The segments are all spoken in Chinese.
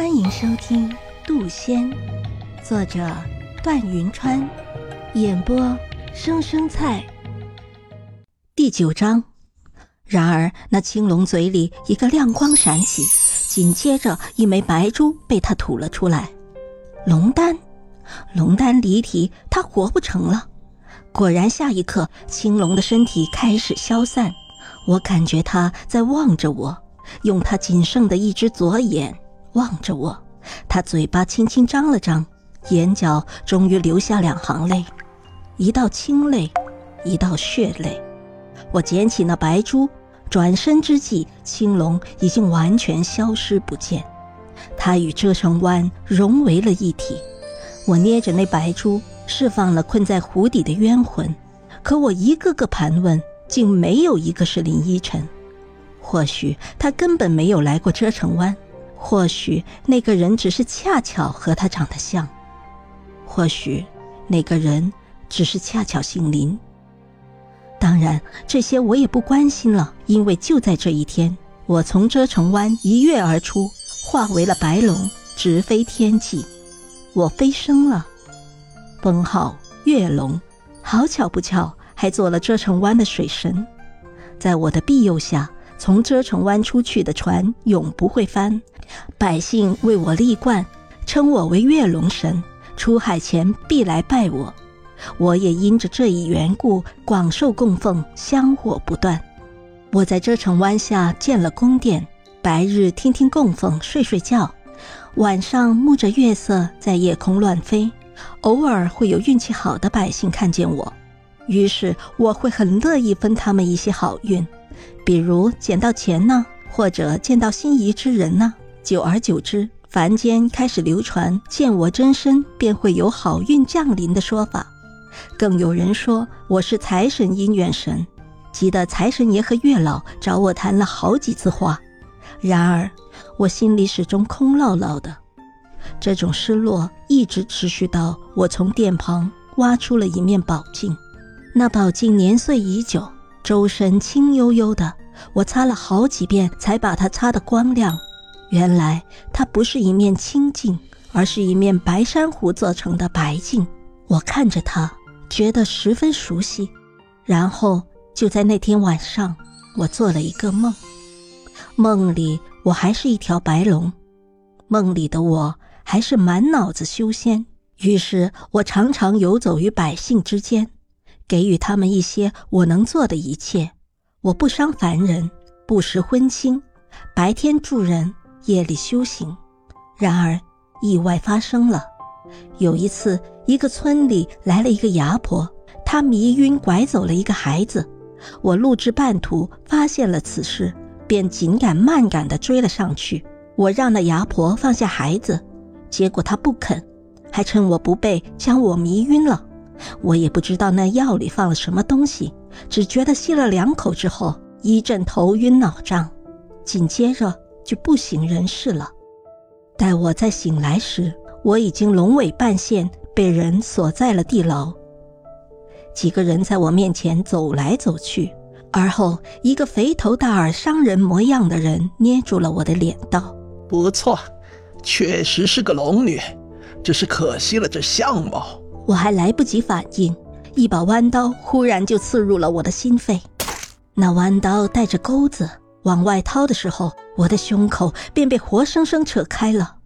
欢迎收听《杜仙》，作者段云川，演播生生菜。第九章。然而，那青龙嘴里一个亮光闪起，紧接着一枚白珠被他吐了出来。龙丹，龙丹离体，他活不成了。果然，下一刻，青龙的身体开始消散。我感觉他在望着我，用他仅剩的一只左眼望着我。他嘴巴轻轻张了张，眼角终于流下两行泪，一道清泪，一道血泪。我捡起那白珠。转身之际，青龙已经完全消失不见，它与遮城湾融为了一体。我捏着那白珠，释放了困在湖底的冤魂。可我一个个盘问，竟没有一个是林依晨。或许他根本没有来过遮城湾，或许那个人只是恰巧和他长得像，或许那个人只是恰巧姓林。当然，这些我也不关心了，因为就在这一天，我从遮城湾一跃而出，化为了白龙，直飞天际。我飞升了，封号月龙。好巧不巧，还做了遮城湾的水神。在我的庇佑下，从遮城湾出去的船永不会翻。百姓为我立冠，称我为月龙神，出海前必来拜我。我也因着这一缘故，广受供奉，香火不断。我在遮城湾下建了宫殿，白日听听供奉，睡睡觉；晚上沐着月色在夜空乱飞。偶尔会有运气好的百姓看见我，于是我会很乐意分他们一些好运，比如捡到钱呢，或者见到心仪之人呢。久而久之，凡间开始流传见我真身便会有好运降临的说法。更有人说我是财神姻缘神，急得财神爷和月老找我谈了好几次话。然而我心里始终空落落的，这种失落一直持续到我从殿旁挖出了一面宝镜。那宝镜年岁已久，周身青幽幽的，我擦了好几遍才把它擦得光亮。原来它不是一面清镜，而是一面白珊瑚做成的白镜。我看着它。觉得十分熟悉，然后就在那天晚上，我做了一个梦，梦里我还是一条白龙，梦里的我还是满脑子修仙。于是我常常游走于百姓之间，给予他们一些我能做的一切。我不伤凡人，不食荤腥，白天助人，夜里修行。然而意外发生了。有一次，一个村里来了一个牙婆，她迷晕拐走了一个孩子。我路至半途，发现了此事，便紧赶慢赶地追了上去。我让那牙婆放下孩子，结果她不肯，还趁我不备将我迷晕了。我也不知道那药里放了什么东西，只觉得吸了两口之后一阵头晕脑胀，紧接着就不省人事了。待我再醒来时，我已经龙尾半现，被人锁在了地牢。几个人在我面前走来走去，而后一个肥头大耳、商人模样的人捏住了我的脸，道：“不错，确实是个龙女，只是可惜了这相貌。”我还来不及反应，一把弯刀忽然就刺入了我的心肺。那弯刀带着钩子，往外掏的时候，我的胸口便被活生生扯开了。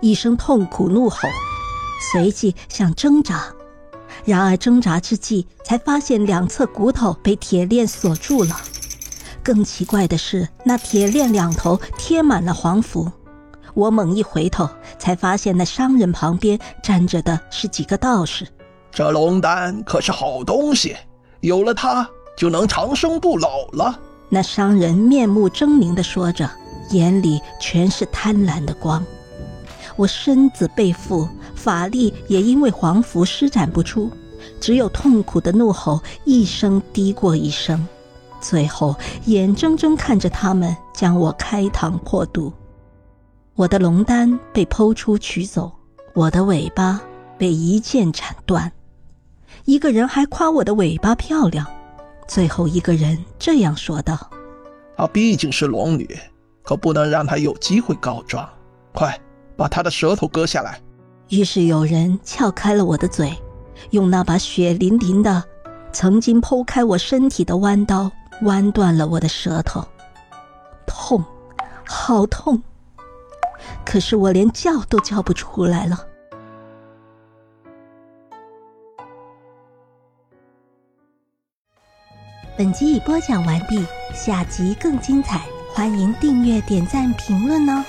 一声痛苦怒吼，随即想挣扎，然而挣扎之际，才发现两侧骨头被铁链锁住了。更奇怪的是，那铁链两头贴满了黄符。我猛一回头，才发现那商人旁边站着的是几个道士。这龙丹可是好东西，有了它就能长生不老了。那商人面目狰狞地说着，眼里全是贪婪的光。我身子被缚，法力也因为黄符施展不出，只有痛苦的怒吼，一声低过一声，最后眼睁睁看着他们将我开膛破肚。我的龙丹被剖出取走，我的尾巴被一剑斩断。一个人还夸我的尾巴漂亮，最后一个人这样说道：“她毕竟是龙女，可不能让她有机会告状。快把她的舌头割下来！于是有人撬开了我的嘴，用那把血淋淋的、曾经剖开我身体的弯刀弯断了我的舌头，痛，好痛！可是我连叫都叫不出来了。本集已播讲完毕，下集更精彩，欢迎订阅、点赞、评论哦！